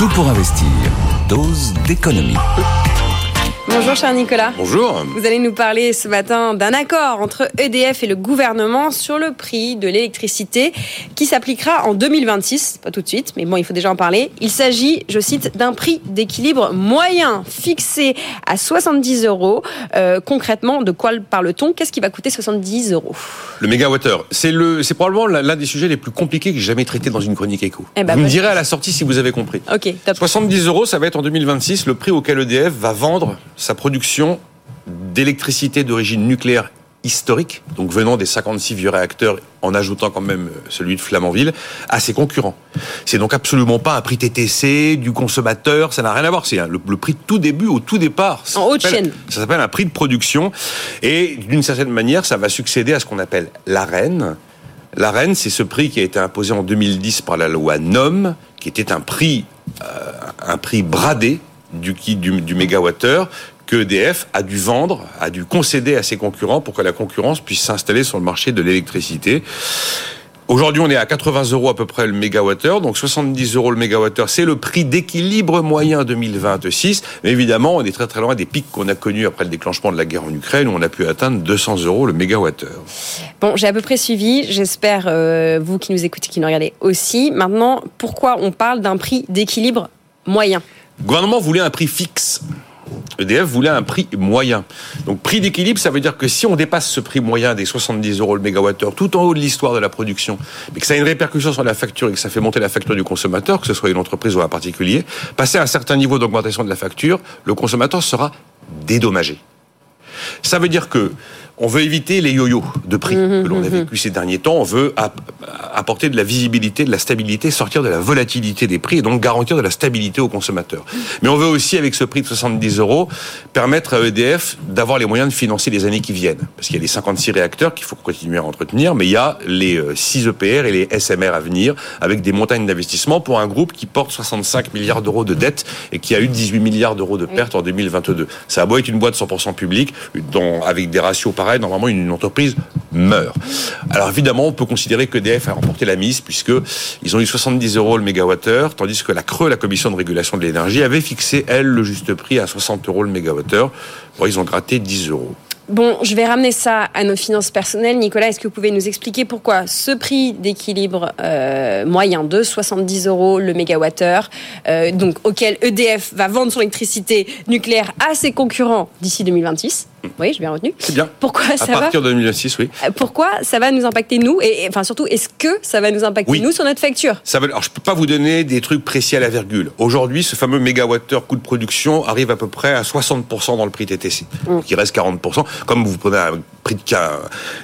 Tout pour investir. Dose d'économie. Bonjour cher Nicolas. Bonjour. Vous allez nous parler ce matin d'un accord entre EDF et le gouvernement sur le prix de l'électricité qui s'appliquera en 2026, pas tout de suite, mais bon, il faut déjà en parler. Il s'agit, je cite, d'un prix d'équilibre moyen fixé à 70 euros. Euh, concrètement, de quoi parle-t-on? Qu'est-ce qui va coûter 70 euros? Le mégawattheure, c'est le, c'est probablement l'un des sujets les plus compliqués que j'ai jamais traité dans une chronique éco. Eh ben, vous me direz à la sortie si vous avez compris. Ok, top. 70 euros, ça va être en 2026 le prix auquel EDF va vendre sa production d'électricité d'origine nucléaire historique, donc venant des 56 vieux réacteurs, en ajoutant quand même celui de Flamanville, à ses concurrents. C'est donc absolument pas un prix TTC du consommateur, ça n'a rien à voir. C'est le, le, prix de tout début, au tout départ. En haute chaîne. Ça s'appelle un prix de production, et d'une certaine manière, ça va succéder à ce qu'on appelle l'AREN. L'AREN, c'est ce prix qui a été imposé en 2010 par la loi NOM, qui était un prix, euh, un prix bradé du, du, du mégawattheure que EDF a dû vendre, a dû concéder à ses concurrents pour que la concurrence puisse s'installer sur le marché de l'électricité. Aujourd'hui, on est à 80 euros à peu près le mégawattheure, donc 70 euros le mégawattheure, c'est le prix d'équilibre moyen 2026. Mais évidemment, on est très très loin des pics qu'on a connus après le déclenchement de la guerre en Ukraine, où on a pu atteindre 200 euros le mégawattheure. Bon, j'ai à peu près suivi. J'espère euh, vous qui nous écoutez, qui nous regardez aussi. Maintenant, pourquoi on parle d'un prix d'équilibre moyen? Le gouvernement voulait un prix fixe. EDF voulait un prix moyen. Donc prix d'équilibre, ça veut dire que si on dépasse ce prix moyen des 70 euros le mégawattheure tout en haut de l'histoire de la production, mais que ça a une répercussion sur la facture et que ça fait monter la facture du consommateur, que ce soit une entreprise ou un particulier, passer à un certain niveau d'augmentation de la facture, le consommateur sera dédommagé. Ça veut dire que on veut éviter les yo-yo de prix mmh, que l'on a vécu ces derniers temps. On veut apporter de la visibilité, de la stabilité, sortir de la volatilité des prix et donc garantir de la stabilité aux consommateurs. Mais on veut aussi, avec ce prix de 70 euros, permettre à EDF d'avoir les moyens de financer les années qui viennent. Parce qu'il y a les 56 réacteurs qu'il faut continuer à entretenir, mais il y a les 6 EPR et les SMR à venir, avec des montagnes d'investissement pour un groupe qui porte 65 milliards d'euros de dettes et qui a eu 18 milliards d'euros de pertes en 2022. Ça a beau être une boîte 100% publique, dont, avec des ratios pareils, normalement une entreprise meurt. Alors évidemment, on peut considérer que EDF a remporté la mise puisque ils ont eu 70 euros le mégawattheure, tandis que la Creux, la commission de régulation de l'énergie, avait fixé elle le juste prix à 60 euros le mégawattheure. Bon, ils ont gratté 10 euros. Bon, je vais ramener ça à nos finances personnelles. Nicolas, est-ce que vous pouvez nous expliquer pourquoi ce prix d'équilibre euh, moyen de 70 euros le mégawattheure, euh, donc auquel EDF va vendre son électricité nucléaire à ses concurrents d'ici 2026 oui, je bien retenu. C'est bien. Pourquoi à ça partir va... de 2026, oui. Pourquoi ça va nous impacter nous et, et enfin surtout, est-ce que ça va nous impacter oui. nous sur notre facture? Ça va, Alors, je peux pas vous donner des trucs précis à la virgule. Aujourd'hui, ce fameux mégawattheure coût de production arrive à peu près à 60% dans le prix TTC. Mm. Donc, il reste 40%. Comme vous prenez un prix de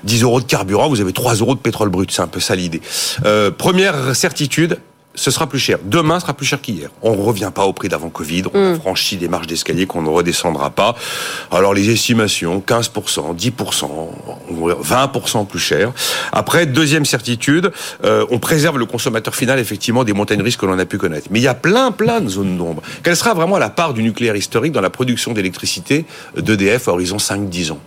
10 euros de carburant, vous avez 3 euros de pétrole brut. C'est un peu ça l'idée. Euh, première certitude, ce sera plus cher. Demain sera plus cher qu'hier. On ne revient pas au prix d'avant Covid. On Mm. a franchi des marches d'escalier qu'on ne redescendra pas. Alors les estimations, 15%, 10%, 20% plus cher. Après, deuxième certitude, euh, on préserve le consommateur final effectivement des montagnes risques que l'on a pu connaître. Mais il y a plein plein de zones d'ombre. Quelle sera vraiment la part du nucléaire historique dans la production d'électricité d'EDF à horizon 5-10 ans?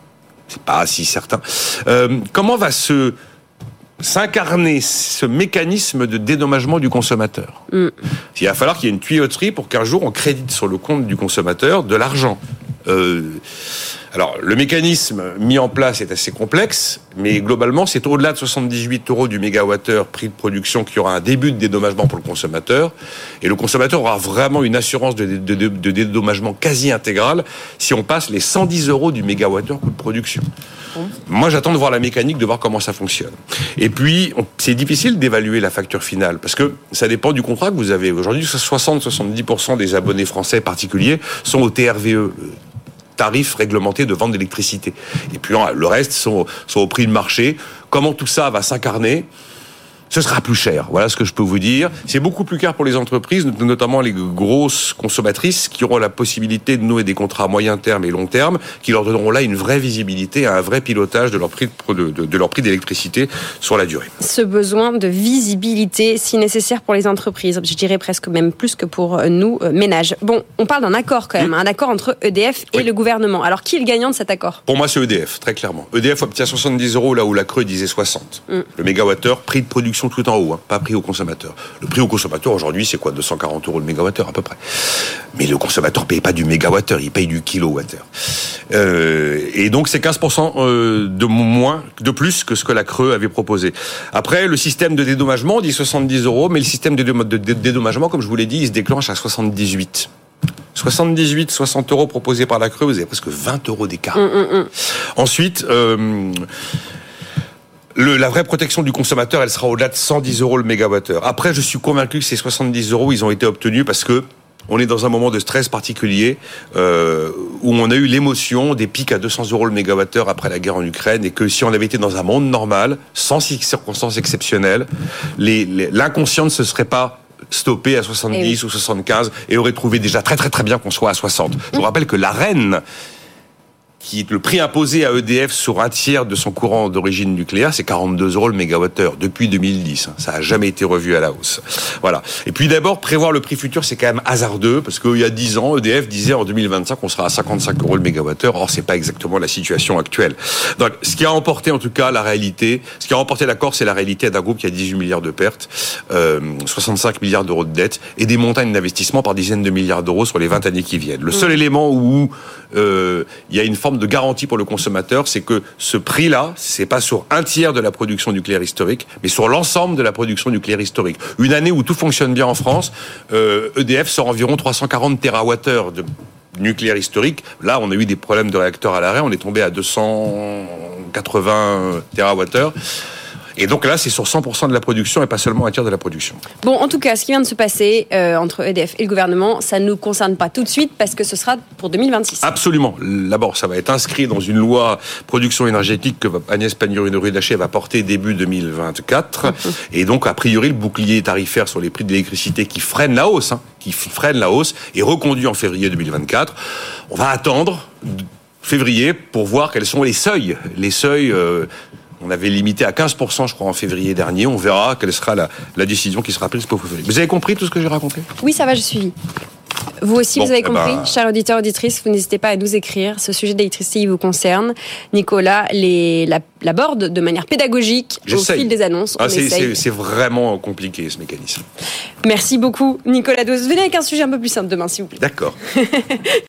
C'est pas si certain. Euh, comment va se s'incarner ce mécanisme de dédommagement du consommateur. Mm. Il va falloir qu'il y ait une tuyauterie pour qu'un jour on crédite sur le compte du consommateur de l'argent. Euh, alors, le mécanisme mis en place est assez complexe, mais globalement, c'est au-delà de 78 euros du mégawattheure prix de production qu'il y aura un début de dédommagement pour le consommateur. Et le consommateur aura vraiment une assurance de, de, de, de dédommagement quasi intégrale si on passe les 110 euros du mégawattheure coût de production. Moi, j'attends de voir la mécanique, de voir comment ça fonctionne. Et puis, c'est difficile d'évaluer la facture finale parce que ça dépend du contrat que vous avez. Aujourd'hui, 60-70% des abonnés français particuliers sont au TRVE, tarif réglementé de vente d'électricité. Et puis le reste sont, sont au prix de marché. Comment tout ça va s'incarner? Ce sera plus cher. Voilà ce que je peux vous dire. C'est beaucoup plus cher pour les entreprises, notamment les grosses consommatrices, qui auront la possibilité de nouer des contrats à moyen terme et long terme, qui leur donneront là une vraie visibilité, un vrai pilotage de leur prix de, de, de leur prix d'électricité sur la durée. Ce besoin de visibilité, si nécessaire pour les entreprises, je dirais presque même plus que pour nous euh, ménages. Bon, on parle d'un accord quand même, mmh. un accord entre EDF et oui. le gouvernement. Alors qui est le gagnant de cet accord? Pour moi, c'est EDF, très clairement. EDF obtient 70 euros là où la Creux disait 60. Mmh. Le mégawattheure, prix de production production tout en haut, hein, pas prix au consommateur. Le prix au consommateur aujourd'hui, c'est quoi 240 euros le mégawattheure à peu près. Mais le consommateur paye pas du mégawattheure, il paye du kilowattheure. Euh, et donc c'est 15% euh, de moins, de plus que ce que la Creux avait proposé. Après, le système de dédommagement, on dit 70 euros, mais le système de dédommagement, comme je vous l'ai dit, il se déclenche à 78. 78, 60 euros proposés par la Creux, vous avez presque 20 euros d'écart. Hum, hum, hum. Ensuite, euh, le, la vraie protection du consommateur, elle sera au-delà de 110 euros le mégawattheure. Après, je suis convaincu que ces 70 euros, ils ont été obtenus parce que on est dans un moment de stress particulier euh, où on a eu l'émotion des pics à 200 euros le mégawattheure après la guerre en Ukraine et que si on avait été dans un monde normal, sans circonstances exceptionnelles, l'inconscient ne se serait pas stoppé à 70 Eh oui. ou 75 et aurait trouvé déjà très très très bien qu'on soit à 60. Je vous rappelle que la reine qui le prix imposé à EDF sur un tiers de son courant d'origine nucléaire, c'est 42 euros le mégawattheure depuis 2010. hein. Ça a jamais été revu à la hausse. Voilà. Et puis d'abord, prévoir le prix futur, c'est quand même hasardeux parce qu'il y a 10 ans, EDF disait en 2025 on sera à 55 euros le mégawattheure. Or, c'est pas exactement la situation actuelle. Donc, ce qui a emporté en tout cas la réalité, ce qui a emporté l'accord, c'est la réalité d'un groupe qui a 18 milliards de pertes, euh, 65 milliards d'euros de dettes et des montagnes d'investissement par dizaines de milliards d'euros sur les 20 années qui viennent. Le seul élément où euh, il y a une forme de garantie pour le consommateur, c'est que ce prix-là, c'est pas sur un tiers de la production nucléaire historique, mais sur l'ensemble de la production nucléaire historique. Une année où tout fonctionne bien en France, euh, EDF sort environ 340 TWh de nucléaire historique. Là, on a eu des problèmes de réacteurs à l'arrêt, on est tombé à 280 TWh. Et donc là, c'est sur 100% de la production et pas seulement un tiers de la production. Bon, en tout cas, ce qui vient de se passer euh, entre EDF et le gouvernement, ça ne nous concerne pas tout de suite parce que ce sera pour 2026. Absolument. D'abord, ça va être inscrit dans une loi production énergétique que Agnès Pannier-Runacher va porter début 2024. Et donc, a priori, le bouclier tarifaire sur les prix de l'électricité qui freine la hausse, hein, qui freine la hausse, est reconduit en février 2024. On va attendre février pour voir quels sont les seuils. Les seuils. euh, on avait limité à 15%, je crois, en février dernier. On verra quelle sera la, la décision qui sera prise pour février. Vous avez compris tout ce que j'ai raconté? Oui, ça va, je suis. Vous aussi, Bon, vous avez eh compris, ben- chers auditeurs, auditrices, vous n'hésitez pas à nous écrire. Ce sujet d'électricité, il vous concerne. Nicolas la- l'aborde de manière pédagogique au fil des annonces. On Ah, c'est vraiment compliqué, ce mécanisme. Merci beaucoup, Nicolas Dose. Venez avec un sujet un peu plus simple demain, s'il vous plaît. D'accord.